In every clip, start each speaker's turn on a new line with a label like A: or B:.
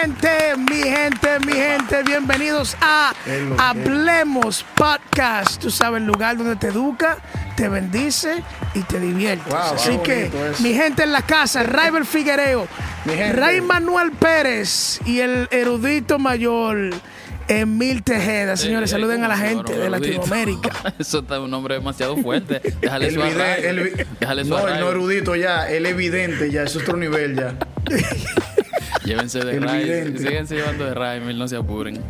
A: Mi gente, mi gente, mi gente, bienvenidos a Hablemos Podcast. Tú sabes, el lugar donde te educa, te bendice y te divierte. Así que, mi gente en la casa, Raibel Figuereo, Ray Manuel Pérez y el erudito mayor. Emil Tejeda, señores, saluden a la gente de Latinoamérica.
B: Eso está un nombre demasiado fuerte. Déjale
C: el
B: su
C: el, Déjale su No, el no erudito ya, el evidente ya, es otro nivel ya.
B: Llévense de Ray, síguense llevando de Ray, no se apuren.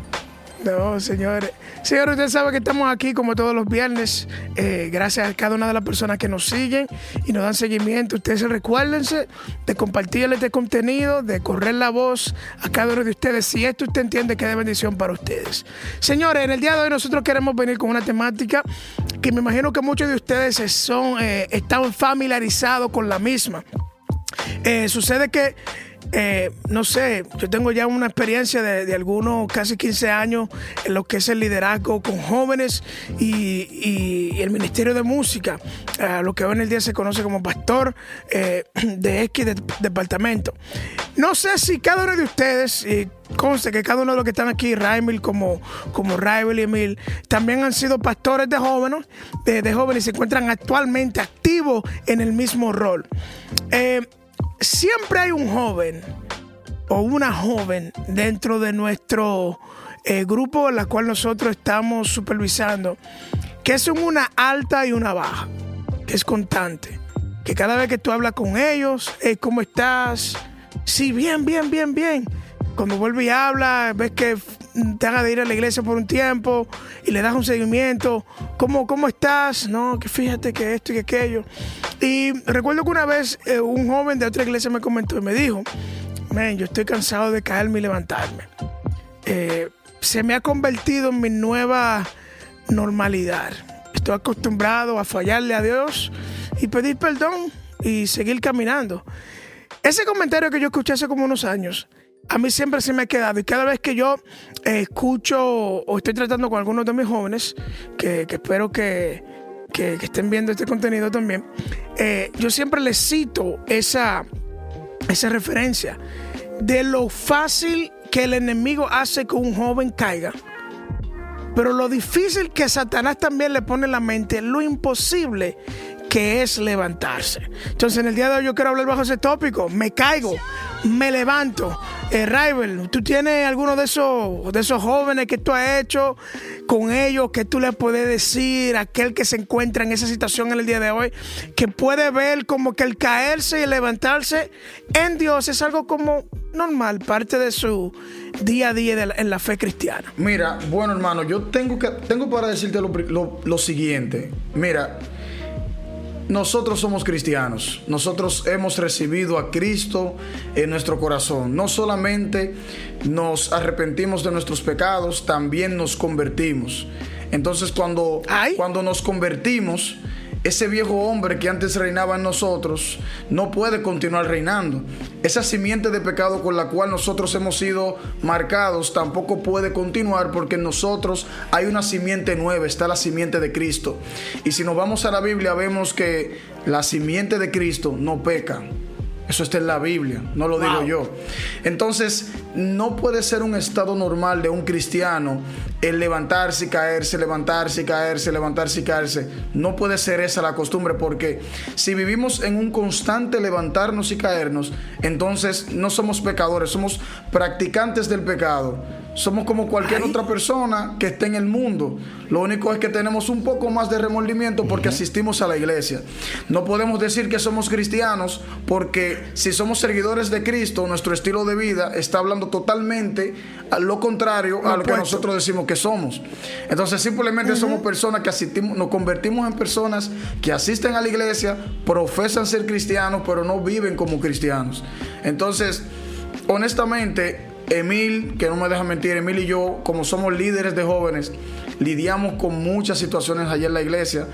A: No, señores. Señores, usted sabe que estamos aquí como todos los viernes. Eh, gracias a cada una de las personas que nos siguen y nos dan seguimiento. Ustedes recuérdense de compartir este contenido, de correr la voz a cada uno de ustedes. Si esto usted entiende que es de bendición para ustedes. Señores, en el día de hoy nosotros queremos venir con una temática que me imagino que muchos de ustedes son, eh, están familiarizados con la misma. Eh, sucede que eh, no sé, yo tengo ya una experiencia de, algunos casi 15 años en lo que es el liderazgo con jóvenes y, el Ministerio de Música, lo que hoy en el día se conoce como pastor eh, de X departamento. No sé si cada uno de ustedes, y conste que cada uno de los que están aquí, Raimil como, como Raibel y Emil, también han sido pastores de jóvenes, de, jóvenes y se encuentran actualmente activos en el mismo rol. Eh, siempre hay un joven o una joven dentro de nuestro eh, grupo en la cual nosotros estamos supervisando, que es una alta y una baja, que es constante. Que cada vez que tú hablas con ellos, ¿cómo estás? Sí, bien, bien, bien, bien. Cuando vuelve y habla, ves que te haga de ir a la iglesia por un tiempo y le das un seguimiento. ¿Cómo, cómo estás? No, que fíjate que esto y que aquello. Y recuerdo que una vez eh, un joven de otra iglesia me comentó y me dijo, men, yo estoy cansado de caerme y levantarme. Eh, se me ha convertido en mi nueva normalidad. Estoy acostumbrado a fallarle a Dios y pedir perdón y seguir caminando. Ese comentario que yo escuché hace como unos años, a mí siempre se me ha quedado y cada vez que yo escucho o estoy tratando con algunos de mis jóvenes, que, espero que, estén viendo este contenido también, eh, yo siempre les cito esa, esa referencia de lo fácil que el enemigo hace que un joven caiga. Pero lo difícil que Satanás también le pone en la mente, lo imposible que es levantarse. Entonces, en el día de hoy yo quiero hablar bajo ese tópico. Me caigo, me levanto. Eh, Rival, ¿tú tienes alguno de esos, de esos jóvenes que tú has hecho con ellos que tú le puedes decir a aquel que se encuentra en esa situación en el día de hoy, que puede ver como que el caerse y levantarse en Dios es algo como normal, parte de su día a día en la fe cristiana?
C: Mira, bueno hermano, yo tengo, que, tengo para decirte lo siguiente. Mira, nosotros somos cristianos, nosotros hemos recibido a Cristo en nuestro corazón. No solamente nos arrepentimos de nuestros pecados, también nos convertimos. Entonces cuando, cuando nos convertimos, ese viejo hombre que antes reinaba en nosotros no puede continuar reinando. Esa simiente de pecado con la cual nosotros hemos sido marcados tampoco puede continuar porque en nosotros hay una simiente nueva, está la simiente de Cristo. Y si nos vamos a la Biblia vemos que la simiente de Cristo no peca. Eso está en la Biblia, no lo digo yo. Entonces, no puede ser un estado normal de un cristiano el levantarse y caerse, levantarse y caerse, levantarse y caerse. No puede ser esa la costumbre porque si vivimos en un constante levantarnos y caernos, entonces no somos pecadores, somos practicantes del pecado somos como cualquier otra persona que esté en el mundo. Lo único es que tenemos un poco más de remordimiento porque asistimos a la iglesia. No podemos decir que somos cristianos porque si somos seguidores de Cristo, nuestro estilo de vida está hablando totalmente a lo contrario a lo que nosotros decimos que somos. Entonces simplemente somos personas que asistimos, nos convertimos en personas que asisten a la iglesia, profesan ser cristianos, pero no viven como cristianos. Entonces, honestamente, Emil, que no me deja mentir, Emil y yo, como somos líderes de jóvenes, lidiamos con muchas situaciones allá en la iglesia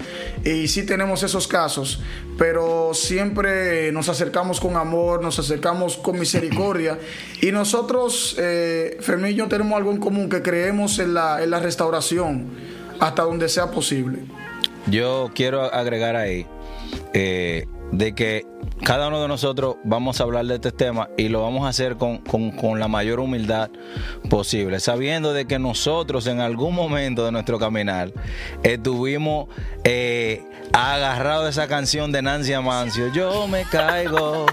C: y sí tenemos esos casos, pero siempre nos acercamos con amor, nos acercamos con misericordia y nosotros, eh, Fermín y yo, tenemos algo en común, que creemos en la, en la restauración hasta donde sea posible.
D: Yo quiero agregar ahí, eh, de que cada uno de nosotros vamos a hablar de este tema y lo vamos a hacer con, la mayor humildad posible, sabiendo de que nosotros en algún momento de nuestro caminar estuvimos eh, agarrados de esa canción de Nancy Amancio, yo me caigo.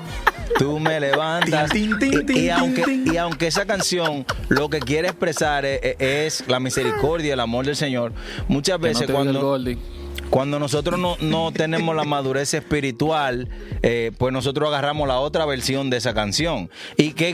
D: Tú me levantas. y, aunque, aunque esa canción lo que quiere expresar es, la misericordia, el amor del Señor, muchas veces cuando cuando nosotros no, tenemos la madurez espiritual, eh, pues nosotros agarramos la otra versión de esa canción. Y que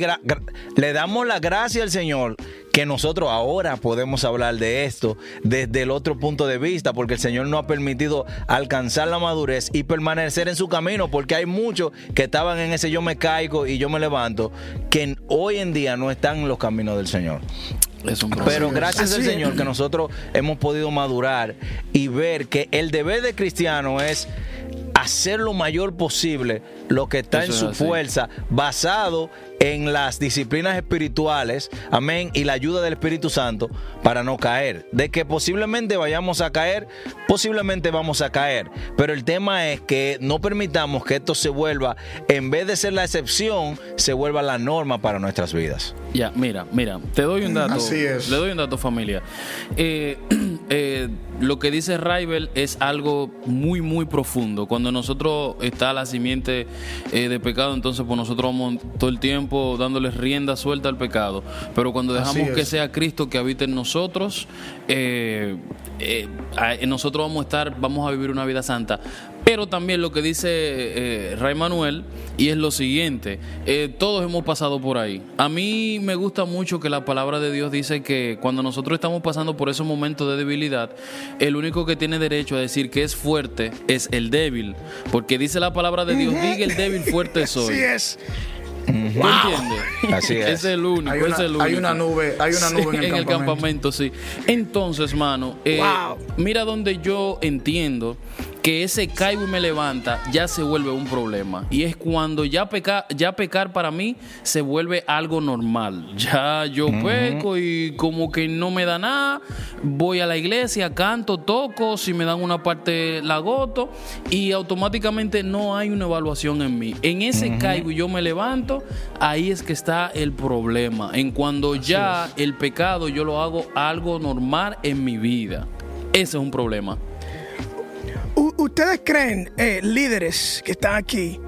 D: le damos la gracia al Señor que nosotros ahora podemos hablar de esto desde el otro punto de vista, porque el Señor nos ha permitido alcanzar la madurez y permanecer en su camino, porque hay muchos que estaban en ese yo me caigo y yo me levanto, que hoy en día no están en los caminos del Señor. Pero gracias al Señor que nosotros hemos podido madurar y ver que el deber de cristiano es hacer lo mayor posible lo que está en su fuerza, basado en las disciplinas espirituales, amén, y la ayuda del Espíritu Santo para no caer. De que posiblemente vayamos a caer, posiblemente vamos a caer, pero el tema es que no permitamos que esto se vuelva, en vez de ser la excepción, se vuelva la norma para nuestras vidas.
B: Ya, mira, mira, te doy un dato. Así es. Le doy un dato, familia. Eh, eh, lo que dice Raibel es algo muy, muy profundo. Cuando nosotros está la simiente eh, de pecado, entonces pues nosotros vamos todo el tiempo dándoles rienda suelta al pecado. Pero cuando dejamos que sea Cristo que habite en nosotros, eh, eh, nosotros vamos a estar, vamos a vivir una vida santa. Pero también lo que dice eh, Ray Manuel, y es lo siguiente, eh, todos hemos pasado por ahí. A mí me gusta mucho que la palabra de Dios dice que cuando nosotros estamos pasando por esos momentos de debilidad, el único que tiene derecho a decir que es fuerte es el débil. Porque dice la palabra de Dios, diga el débil, fuerte soy.
A: Así es.
B: entiendes?
D: Así es.
B: es el único, hay una, es el único.
C: Hay una nube, hay una nube en, el, campamento.
B: sí. Entonces, mano, eh, mira donde yo entiendo que ese caigo y me levanta ya se vuelve un problema. Y es cuando ya, pecar ya pecar para mí se vuelve algo normal. Ya yo peco y como que no me da nada. Voy a la iglesia, canto, toco, si me dan una parte la goto y automáticamente no hay una evaluación en mí. En ese caigo y yo me levanto, ahí es que está el problema. En cuando ya el pecado yo lo hago algo normal en mi vida. Ese es un problema.
A: ¿Ustedes creen, eh, líderes que están aquí,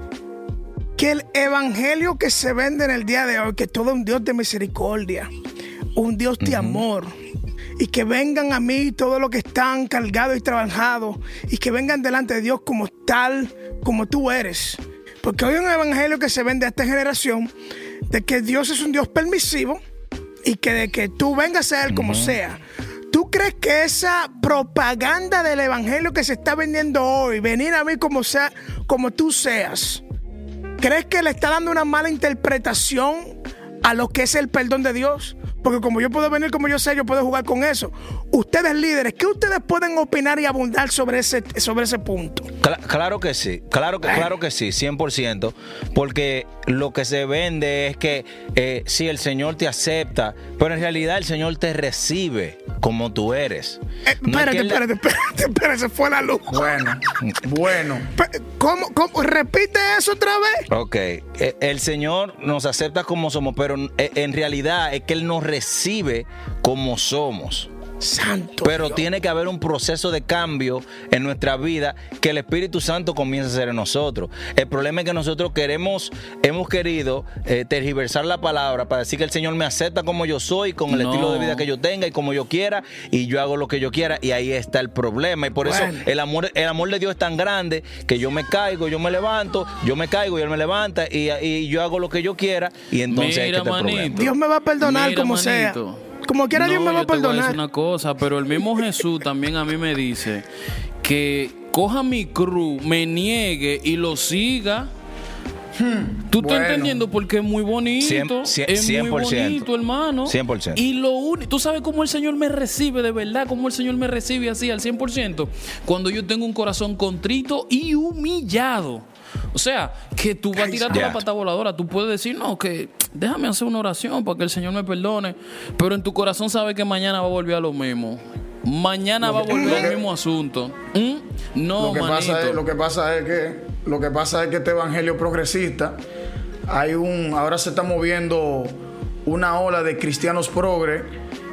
A: que el evangelio que se vende en el día de hoy, que todo es un Dios de misericordia, un Dios de amor, y que vengan a mí todos los que están cargados y trabajados, y que vengan delante de Dios como tal, como tú eres? Porque hoy hay un evangelio que se vende a esta generación de que Dios es un Dios permisivo y que de que tú vengas a Él como sea. ¿Tú crees que esa propaganda del evangelio que se está vendiendo hoy, venir a mí como sea, como tú seas, crees que le está dando una mala interpretación a lo que es el perdón de Dios? Porque como yo puedo venir como yo sé, yo puedo jugar con eso. Ustedes líderes, ¿qué ustedes pueden opinar y abundar sobre ese, sobre ese punto?
D: Claro, que sí, claro que, claro que sí, 100%. Porque lo que se vende es que eh, si el Señor te acepta, pero en realidad el Señor te recibe como tú eres.
A: Eh, espérate, espérate, espérate, espérate, se fue la luz.
C: Bueno, bueno.
A: ¿Cómo, ¿Cómo, Repite eso otra vez.
D: Ok, el Señor nos acepta como somos, pero en realidad es que Él nos recibe como somos.
A: Santo.
D: Pero tiene que haber un proceso de cambio en nuestra vida que el Espíritu Santo comience a hacer en nosotros. El problema es que nosotros queremos, hemos querido eh, tergiversar la palabra para decir que el Señor me acepta como yo soy, con el estilo de vida que yo tenga y como yo quiera, y yo hago lo que yo quiera, y ahí está el problema. Y por eso el amor, el amor de Dios es tan grande que yo me caigo, yo me levanto, yo me caigo y Él me levanta, y, yo hago lo que yo quiera, y entonces está el problema.
A: Dios me va a perdonar como sea. Como quiera Dios me va a perdonar.
B: una cosa, pero el mismo Jesús también a mí me dice que coja mi cruz, me niegue y lo siga. Hmm, Tú estás entendiendo porque es muy bonito. es muy bonito, hermano.
D: 100%.
B: Y lo único, tú sabes cómo el Señor me recibe de verdad, cómo el Señor me recibe así al 100%. Cuando yo tengo un corazón contrito y humillado. O sea, que tú vas a tirar la pata voladora. Tú puedes decir, no, que déjame hacer una oración para que el Señor me perdone. Pero en tu corazón sabes que mañana va a volver a lo mismo. Mañana va a volver al mismo asunto. ¿Mm? No,
C: lo que, pasa es, lo que pasa es que Lo que pasa es que este evangelio progresista, hay un, ahora se está moviendo una ola de cristianos progre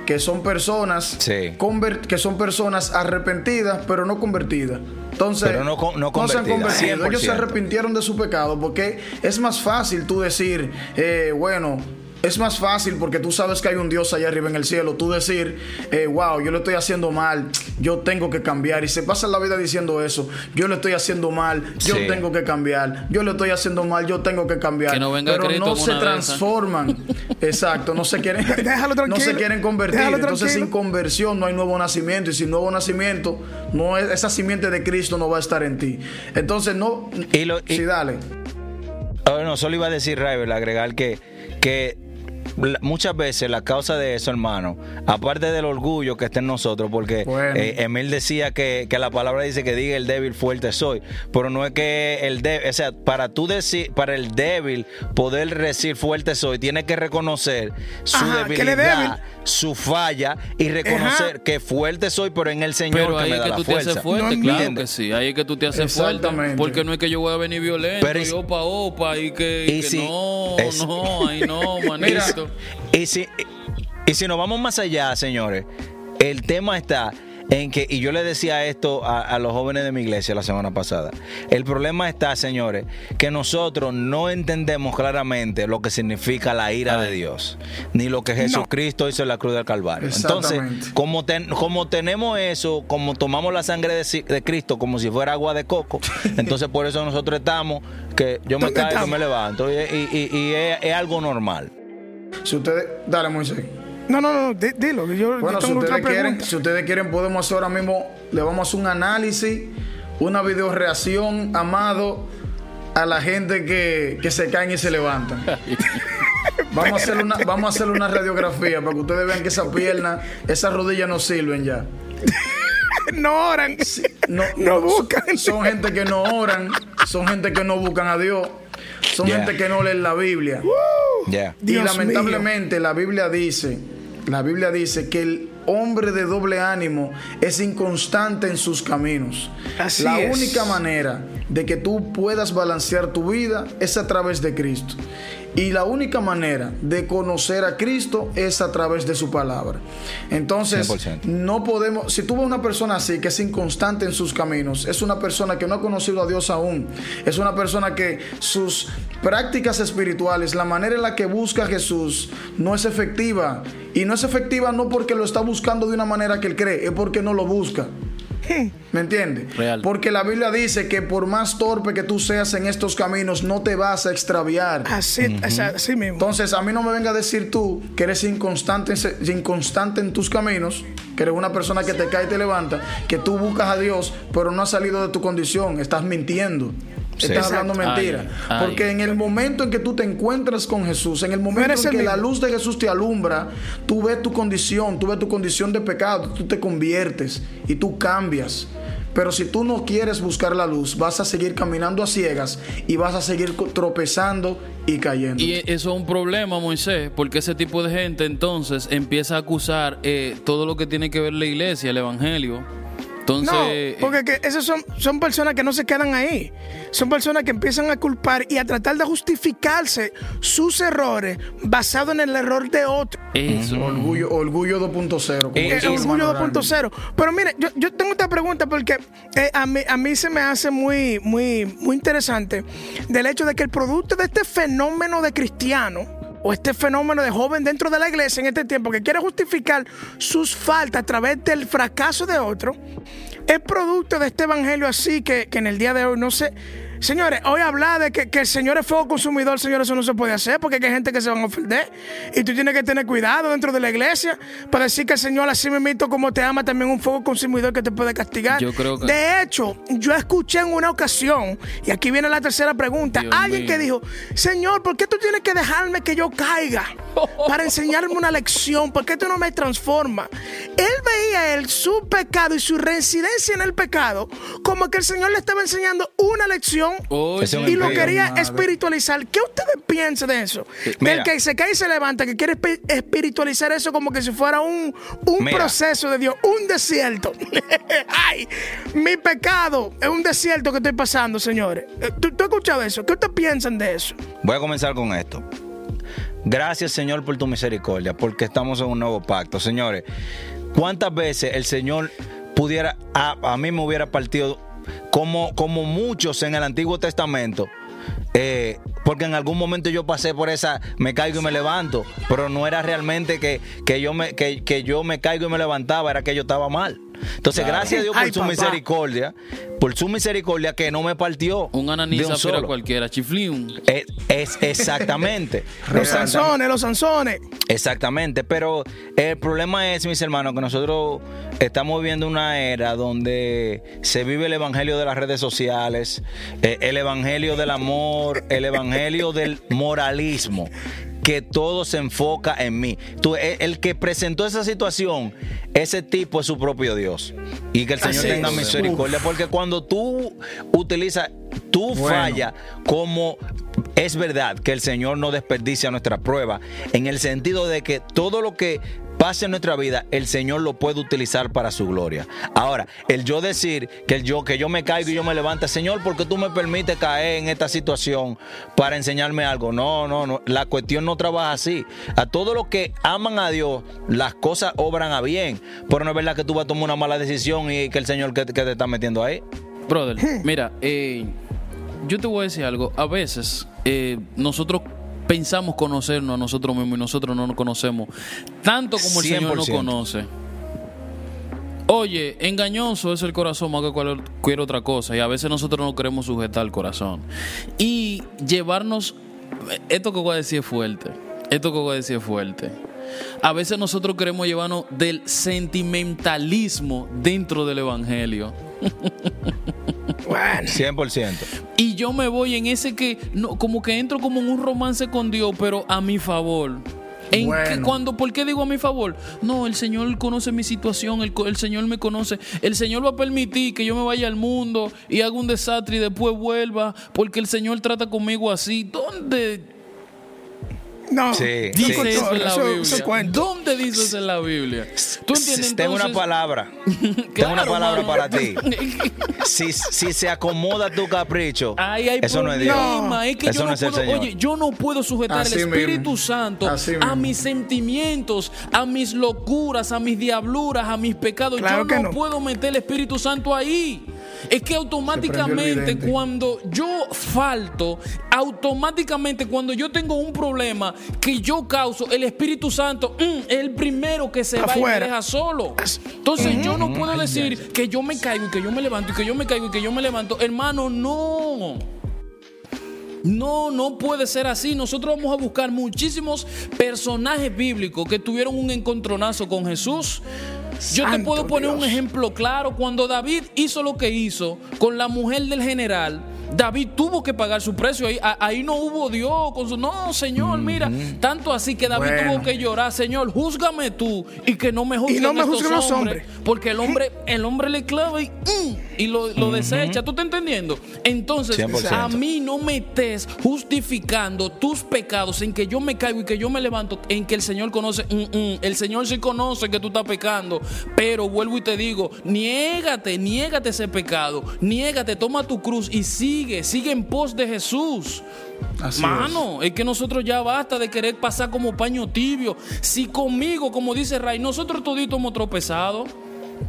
C: que son personas que son personas arrepentidas pero no convertidas. Entonces,
D: no, no, se han convertido.
C: Ellos se arrepintieron de su pecado porque es más fácil tú decir, eh, bueno, es más fácil porque tú sabes que hay un Dios allá arriba en el cielo. Tú decir, eh, wow, yo lo estoy haciendo mal, yo tengo que cambiar. Y se pasa la vida diciendo eso. Yo lo estoy haciendo mal, yo tengo que cambiar. Yo lo estoy haciendo mal, yo tengo que cambiar. Pero no se transforman. Exacto, no se quieren, no se quieren convertir. Entonces, sin conversión no hay nuevo nacimiento. Y sin nuevo nacimiento, no es, esa simiente de Cristo no va a estar en ti. Entonces, no. Y sí, dale.
D: no, solo iba a decir, Rival, agregar que, que muchas veces la causa de eso, hermano, aparte del orgullo que está en nosotros, porque eh, Emil decía que, la palabra dice que diga el débil fuerte soy, pero no es que el débil, o sea, para tú decir, para el débil poder decir fuerte soy, tiene que reconocer su debilidad, su falla y reconocer que fuerte soy, pero en el Señor
B: pero ahí
D: me
B: es
D: que
B: tú te haces fuerte, claro que sí, ahí es que tú te haces fuerte, porque no es que yo voy a venir violento, pero opa opa y que, no, no, ahí no, manito.
D: Y si, y si nos vamos más allá, señores, el tema está en que, y yo le decía esto a, los jóvenes de mi iglesia la semana pasada, el problema está, señores, que nosotros no entendemos claramente lo que significa la ira de Dios, ni lo que Jesucristo hizo en la cruz del Calvario. Entonces, como, como tenemos eso, como tomamos la sangre de, Cristo como si fuera agua de coco, entonces por eso nosotros estamos, que yo me caigo y me levanto, y, y, es algo normal.
C: Si ustedes. Dale, Moisés.
A: No, no, no, dilo. Yo,
C: bueno, si, ustedes quieren, si ustedes quieren, podemos hacer ahora mismo. Le vamos a hacer un análisis, una video reacción, amado, a la gente que, que se caen y se levantan. vamos, a hacer una, vamos a hacer una radiografía para que ustedes vean que esa pierna, esas rodillas no sirven ya.
A: no oran.
C: no, no, buscan. Son, gente que no oran, son gente que no buscan a Dios, son gente que no leen la Biblia. Y lamentablemente la Biblia dice, la Biblia dice que el hombre de doble ánimo es inconstante en sus caminos. la única manera de que tú puedas balancear tu vida es a través de Cristo. Y la única manera de conocer a Cristo es a través de su palabra. Entonces, no podemos, si tú ves una persona así, que es inconstante en sus caminos, es una persona que no ha conocido a Dios aún, es una persona que sus prácticas espirituales, la manera en la que busca a Jesús, no es efectiva. Y no es efectiva no porque lo está buscando de una manera que él cree, es porque no lo busca. ¿Me entiendes? Porque la Biblia dice que por más torpe que tú seas en estos caminos, no te vas a extraviar.
A: Así, mismo.
C: Entonces, a mí no me venga a decir tú que eres inconstante, inconstante en tus caminos, que eres una persona que te cae y te levanta, que tú buscas a Dios, pero no has salido de tu condición, estás mintiendo. Estás hablando mentira. Porque en el momento en que tú te encuentras con Jesús, en el momento en que la luz de Jesús te alumbra, tú ves tu condición, tú ves tu condición de pecado, tú te conviertes y tú cambias. Pero si tú no quieres buscar la luz, vas a seguir caminando a ciegas y vas a seguir tropezando y cayendo.
B: Y eso es un problema, Moisés, porque ese tipo de gente entonces empieza a acusar eh, todo lo que tiene que ver la iglesia, el evangelio entonces, no,
A: eh, porque que esas son, son personas que no se quedan ahí. Son personas que empiezan a culpar y a tratar de justificarse sus errores basado en el error de otro.
C: Eso. Orgullo, orgullo 2.0.
A: Eh, orgullo 2.0. Pero mire, yo, yo, tengo esta pregunta porque eh, a, mí, a mí se me hace muy, muy, muy interesante del hecho de que el producto de este fenómeno de cristiano o este fenómeno de joven dentro de la iglesia en este tiempo que quiere justificar sus faltas a través del fracaso de otro, es producto de este evangelio así que, que en el día de hoy no sé Señores, hoy hablar de que, el Señor es fuego consumidor, señores, eso no se puede hacer porque hay gente que se van a ofender. Y tú tienes que tener cuidado dentro de la iglesia para decir que el Señor, así mismo como te ama, también un fuego consumidor que te puede castigar.
B: Yo creo que...
A: De hecho, yo escuché en una ocasión, y aquí viene la tercera pregunta, alguien que dijo, Señor, ¿por qué tú tienes que dejarme que yo caiga? para enseñarme una lección, porque esto no me transforma. Él veía él su pecado y su reincidencia en el pecado como que el Señor le estaba enseñando una lección y lo quería espiritualizar. ¿Qué ustedes piensan de eso? Del que se cae y se levanta, que quiere espiritualizar eso como que si fuera un, un proceso de Dios, un desierto. Ay, mi pecado es un desierto que estoy pasando, señores. Eh, ¿Tú, ¿Tú, has escuchado eso? ¿Qué ustedes piensan de eso?
D: Voy a comenzar con esto. Gracias, Señor, por tu misericordia, porque estamos en un nuevo pacto. Señores, ¿cuántas veces el Señor pudiera, a, mí me hubiera partido como, como muchos en el Antiguo Testamento? Eh, porque en algún momento yo pasé por esa, me caigo y me levanto, pero no era realmente que, que yo, me, que, que yo me caigo y me levantaba, era que yo estaba mal. Entonces, gracias a Dios por su misericordia, por su misericordia que no me partió.
B: Un ananisa para cualquiera, chiflín.
D: Es, es exactamente.
A: los sanzones, los sanzones.
D: Exactamente, pero el problema es, mis hermanos, que nosotros estamos viviendo una era donde se vive el evangelio de las redes sociales, eh, el evangelio del amor, el evangelio del moralismo que todo se enfoca en mí. Tú, e, el que presentó esa situación, ese tipo es su propio Dios. Y que el Señor tenga misericordia, porque cuando tú utilizas, tú falla como es verdad que el Señor no desperdicia nuestra prueba, en el sentido de que todo lo que pase en nuestra vida, el Señor lo puede utilizar para su gloria. Ahora, el yo decir que el yo que yo me caigo y yo me levanto, Señor, porque tú me permites caer en esta situación para enseñarme algo. No, no, no, la cuestión no trabaja así. A todos los que aman a Dios, las cosas obran a bien, pero no es verdad que tú vas a tomar una mala decisión y que el Señor que, te está metiendo ahí.
B: Brother, mira, eh, yo te voy a decir algo. A veces eh, nosotros pensamos conocernos a nosotros mismos y nosotros no nos conocemos tanto como el Señor nos conoce. Oye, engañoso es el corazón más que cualquier otra cosa y a veces nosotros no queremos sujetar el corazón. Y llevarnos, esto que voy a decir es fuerte, esto que voy a decir es fuerte. A veces nosotros queremos llevarnos del sentimentalismo dentro del Evangelio.
D: Bueno. 100%.
B: Yo me voy en ese que, no, como que entro como en un romance con Dios, pero a mi favor. En cuando, ¿Por qué digo a mi favor? No, el Señor conoce mi situación, el, el, Señor me conoce. El Señor va a permitir que yo me vaya al mundo y haga un desastre y después vuelva, porque el Señor trata conmigo así. ¿Dónde?
A: No,
B: sí, dice eso en la Biblia. ¿Dónde dice eso en la Biblia?
D: ¿Tú entiendes? Tengo una palabra. Tengo una palabra para ti. si, si se acomoda tu capricho, eso no es Dios.
B: eso no es el Señor. Oye, yo no puedo sujetar el Espíritu Santo a mis sentimientos, a mis locuras, a mis diabluras, a mis pecados. yo no, puedo meter el Espíritu Santo ahí. Es que automáticamente cuando yo falto, automáticamente cuando yo tengo un problema, que yo causo, el Espíritu Santo mm, es el primero que se va y me deja solo. Entonces yo no puedo decir que yo me caigo y que yo me levanto y que yo me caigo y que yo me levanto. Hermano, no. No, no puede ser así. Nosotros vamos a buscar muchísimos personajes bíblicos que tuvieron un encontronazo con Jesús. Yo te puedo poner un ejemplo claro. Cuando David hizo lo que hizo con la mujer del general, David tuvo que pagar su precio. Ahí, ahí no hubo Dios con su. No, Señor, mira. Tanto así que David tuvo que llorar. Señor, júzgame tú y que no me juzguen, no me los hombres, Porque el hombre, el hombre le clava y, y lo, desecha. ¿Tú estás entendiendo? Entonces, a mí no me estés justificando tus pecados en que yo me caigo y que yo me levanto, en que el Señor conoce. Mm, mm, el Señor sí conoce que tú estás pecando. Pero vuelvo y te digo, niégate, niégate ese pecado. Niégate, toma tu cruz y sí sigue, sigue en pos de Jesús. Mano, es. que nosotros ya basta de querer pasar como paño tibio. Si conmigo, como dice Ray, nosotros toditos hemos tropezado.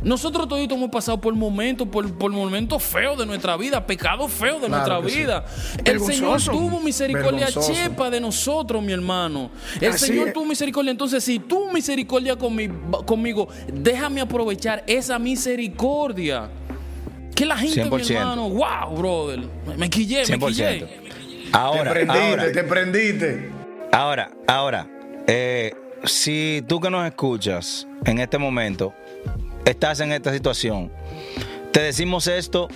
B: Nosotros toditos hemos pasado por momentos, por, por momentos feos de nuestra vida, pecados feos de nuestra vida. El Señor tuvo misericordia chepa de nosotros, mi hermano. El Señor tuvo misericordia. Entonces, si tú misericordia conmigo, conmigo, déjame aprovechar esa misericordia. Que la gente, mi hermano, wow, brother. Me quillé, me quillé.
C: Ahora, te prendiste, ahora, te prendiste.
D: Ahora, ahora, eh, si tú que nos escuchas en este momento estás en esta situación, te decimos esto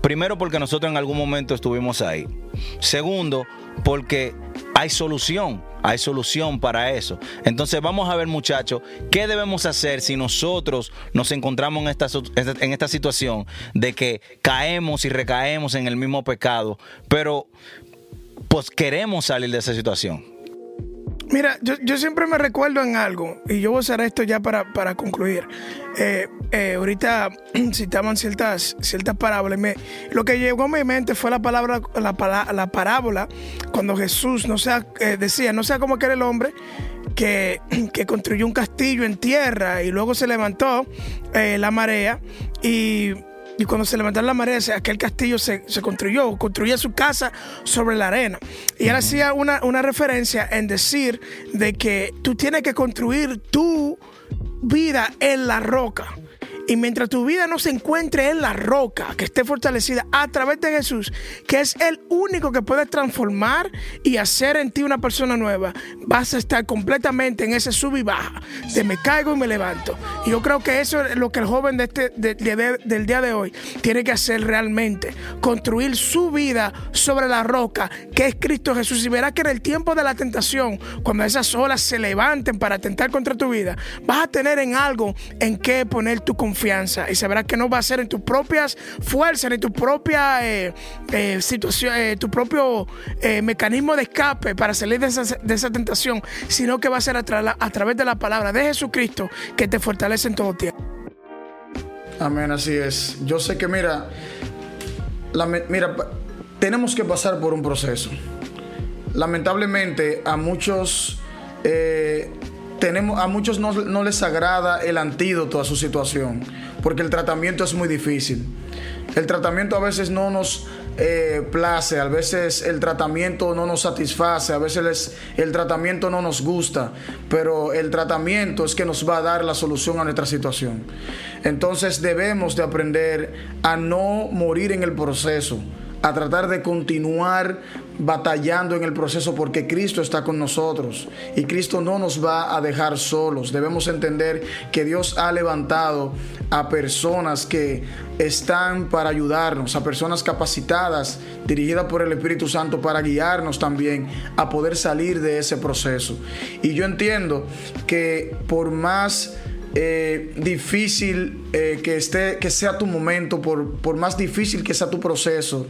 D: primero porque nosotros en algún momento estuvimos ahí. Segundo, porque hay solución hay solución para eso. Entonces vamos a ver muchachos, ¿qué debemos hacer si nosotros nos encontramos en esta, en esta situación de que caemos y recaemos en el mismo pecado, pero pues queremos salir de esa situación?
A: Mira, yo, siempre me recuerdo en algo, y yo voy a usar esto ya para, concluir. Eh, eh, ahorita citaban ciertas, ciertas parábolas. lo que llegó a mi mente fue la palabra, la, la parábola, cuando Jesús no sea, eh, decía, no sea como que era el hombre que, que, construyó un castillo en tierra y luego se levantó la marea y y cuando se levantaron la marea, aquel castillo se, construyó, construía su casa sobre la arena. Y él hacía una, una referencia en decir de que tú tienes que construir tu vida en la roca. Y mientras tu vida no se encuentre en la roca, que esté fortalecida a través de Jesús, que es el único que puede transformar y hacer en ti una persona nueva, vas a estar completamente en ese sub y baja, de me caigo y me levanto. Y yo creo que eso es lo que el joven de este, del día de hoy tiene que hacer realmente, construir su vida sobre la roca, que es Cristo Jesús. Y verás que en el tiempo de la tentación, cuando esas olas se levanten para atentar contra tu vida, vas a tener en algo en que poner tu confianza y sabrás que no va a ser en tus propias fuerzas, ni tu propia eh, eh, situación, eh, tu propio mecanismo de escape para salir de esa, tentación, sino que va a ser a, través de la palabra de Jesucristo que te fortalece en todo tiempo.
C: Amén, así es. Yo sé que, mira, mira, tenemos que pasar por un proceso. Lamentablemente, a muchos tenemos, a muchos no, les agrada el antídoto a su situación, porque el tratamiento es muy difícil. El tratamiento a veces no nos eh, place, a veces el tratamiento no nos satisface, a veces el tratamiento no nos gusta, pero el tratamiento es que nos va a dar la solución a nuestra situación. Entonces debemos de aprender a no morir en el proceso, a tratar de continuar batallando en el proceso porque Cristo está con nosotros y Cristo no nos va a dejar solos. Debemos entender que Dios ha levantado a personas que están para ayudarnos, a personas capacitadas, dirigidas por el Espíritu Santo para guiarnos también a poder salir de ese proceso. Y yo entiendo que por más eh, difícil eh, que, esté, que sea tu momento, por, por, más difícil que sea tu proceso,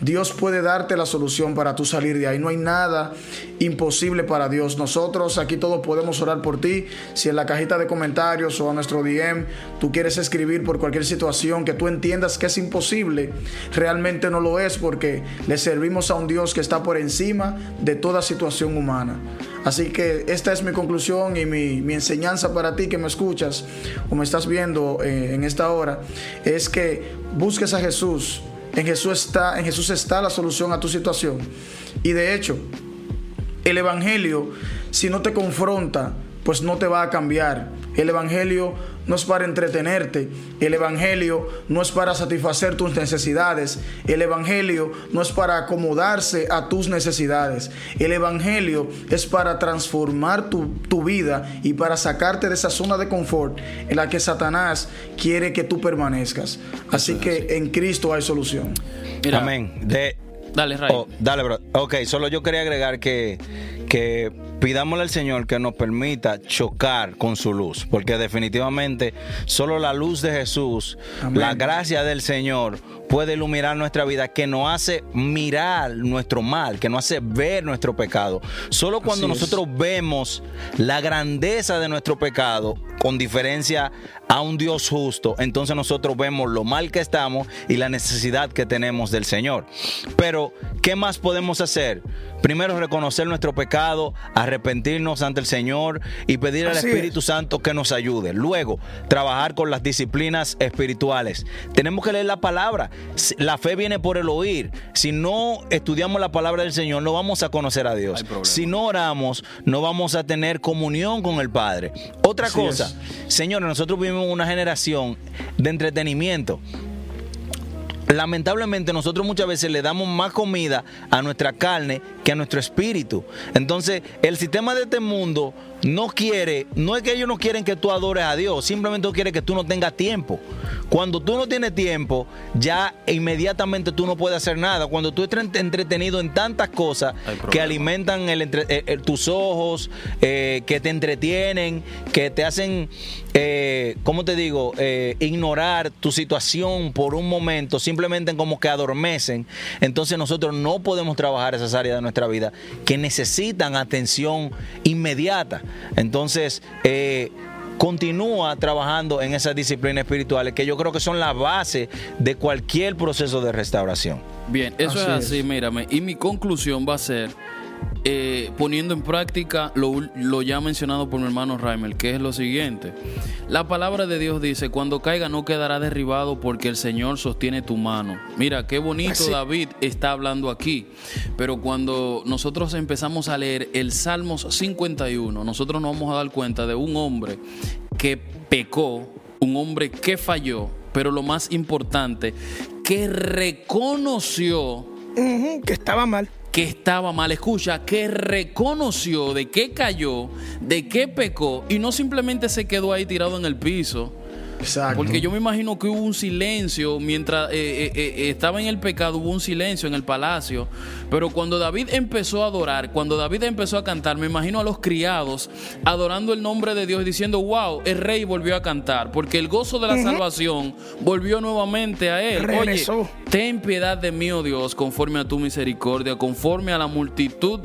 C: Dios puede darte la solución para tú salir de ahí. No hay nada imposible para Dios. Nosotros aquí todos podemos orar por ti. Si en la cajita de comentarios o a nuestro DM tú quieres escribir por cualquier situación que tú entiendas que es imposible, realmente no lo es porque le servimos a un Dios que está por encima de toda situación humana. Así que esta es mi conclusión y mi, enseñanza para ti que me escuchas o me estás viendo eh, en esta hora, es que busques a Jesús. En Jesús está, en Jesús está la solución a tu situación. Y de hecho, el evangelio, si no te confronta, pues no te va a cambiar. El Evangelio no es para entretenerte. El Evangelio no es para satisfacer tus necesidades. El Evangelio no es para acomodarse a tus necesidades. El Evangelio es para transformar tu, vida y para sacarte de esa zona de confort en la que Satanás quiere que tú permanezcas. Así que en Cristo hay solución.
D: Amén. De, dale, Ray. Oh, dale, bro. Ok, solo yo quería agregar que, que pidámosle al Señor que nos permita chocar con su luz, porque definitivamente solo la luz de Jesús, la gracia del Señor puede iluminar nuestra vida, que nos hace mirar nuestro mal, que nos hace ver nuestro pecado. Solo cuando nosotros vemos la grandeza de nuestro pecado, con diferencia a un Dios justo, entonces nosotros vemos lo mal que estamos y la necesidad que tenemos del Señor. Pero, ¿qué más podemos hacer? Primero, reconocer nuestro pecado, arrepentirnos ante el Señor y pedir al Espíritu Santo que nos ayude. Luego, trabajar con las disciplinas espirituales. Tenemos que leer la palabra. La fe viene por el oír. Si no estudiamos la palabra del Señor, no vamos a conocer a Dios. Si no oramos, no vamos a tener comunión con el Padre. Otra cosa, Señor, nosotros vivimos una generación de entretenimiento lamentablemente nosotros muchas veces le damos más comida a nuestra carne que a nuestro espíritu. Entonces, el sistema de este mundo no quiere, no es que ellos no quieren que tú adores a Dios, simplemente quiere que tú no tengas tiempo. Cuando tú no tienes tiempo, ya inmediatamente tú no puedes hacer nada. Cuando tú estás entretenido en tantas cosas que alimentan tus ojos, eh, que te entretienen, que te hacen, eh, ¿cómo te digo?, eh, ignorar tu situación por un momento, simplemente como que adormecen. Entonces nosotros no podemos trabajar esas áreas de nuestra vida que necesitan atención inmediata. Entonces, eh, continúa trabajando en esas disciplinas espirituales que yo creo que son la base de cualquier proceso de restauración.
B: Bien, eso es así, mírame. Y mi conclusión va a ser eh, poniendo en práctica lo, ya mencionado por mi hermano Raimel, que es lo siguiente. La palabra de Dios dice, cuando caiga no quedará derribado porque el Señor sostiene tu mano. Mira, qué bonito David está hablando aquí, pero cuando nosotros empezamos a leer el Salmos 51, nosotros nos vamos a dar cuenta de un hombre que pecó, un hombre que falló, pero lo más importante, que reconoció
A: que estaba mal
B: que estaba mal, escucha, que reconoció de qué cayó, de qué pecó y no simplemente se quedó ahí tirado en el piso porque yo me imagino que hubo un silencio mientras eh, eh, eh, estaba en el pecado, hubo un silencio en el palacio. Pero cuando David empezó a adorar, cuando David empezó a cantar, me imagino a los criados adorando el nombre de Dios, diciendo, wow, el rey volvió a cantar, porque el gozo de la salvación volvió nuevamente a él. Oye, ten piedad de mí, oh Dios, conforme a tu misericordia, conforme a la multitud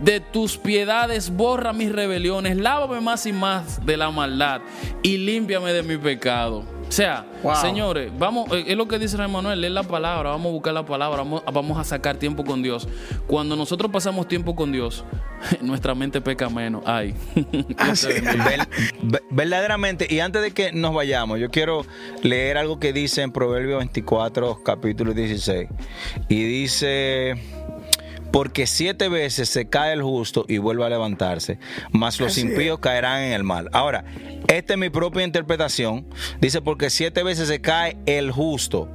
B: de tus piedades, borra mis rebeliones, lávame más y más de la maldad y límpiame de mi pecado. O sea, señores, vamos, eh, es lo que dice Manuel, es la palabra, vamos a buscar la palabra, vamos, a sacar tiempo con Dios. Cuando nosotros pasamos tiempo con Dios, nuestra mente peca menos. Ay.
D: Verdaderamente, y antes de que nos vayamos, yo quiero leer algo que dice en Proverbios 24, capítulo 16. Y dice porque siete veces se cae el justo y vuelve a levantarse, mas los impíos caerán en el mal. Ahora, esta es mi propia interpretación. Dice, porque siete veces se cae el justo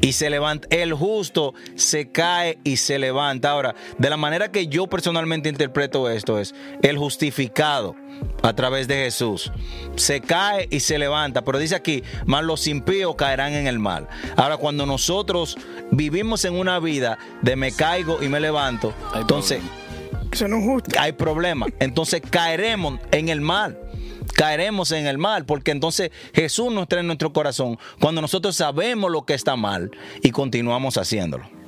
D: y se levanta. El justo se cae y se levanta. Ahora, de la manera que yo personalmente interpreto esto es el justificado a través de Jesús. Se cae y se levanta, pero dice aquí, más los impíos caerán en el mal. Ahora, cuando nosotros vivimos en una vida de me caigo y me levanto, entonces hay problema. Entonces caeremos en el mal caeremos en el mal, porque entonces Jesús nos trae en nuestro corazón cuando nosotros sabemos lo que está mal y continuamos haciéndolo.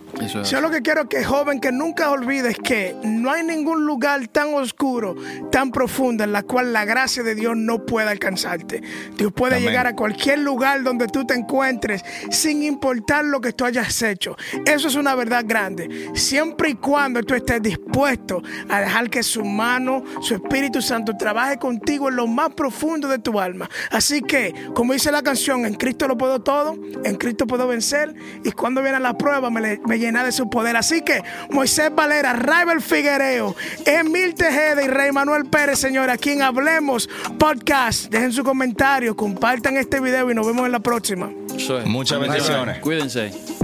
A: Yo lo que quiero que joven que nunca olvides que no hay ningún lugar tan oscuro, tan profundo en la cual la gracia de Dios no pueda alcanzarte. Dios puede llegar a cualquier lugar donde tú te encuentres sin importar lo que tú hayas hecho. Eso es una verdad grande. Siempre y cuando tú estés dispuesto a dejar que su mano, su Espíritu Santo trabaje contigo en lo más profundo de tu alma. Así que, como dice la canción, en Cristo lo puedo todo, en Cristo puedo vencer y cuando viene la prueba me, me llena de su poder. Así que Moisés Valera, Raibel Figuereo, Emil Tejeda y Rey Manuel Pérez, señora, quien hablemos podcast. Dejen su comentario, compartan este video y nos vemos en la próxima.
D: Muchas bendiciones.
B: Cuídense.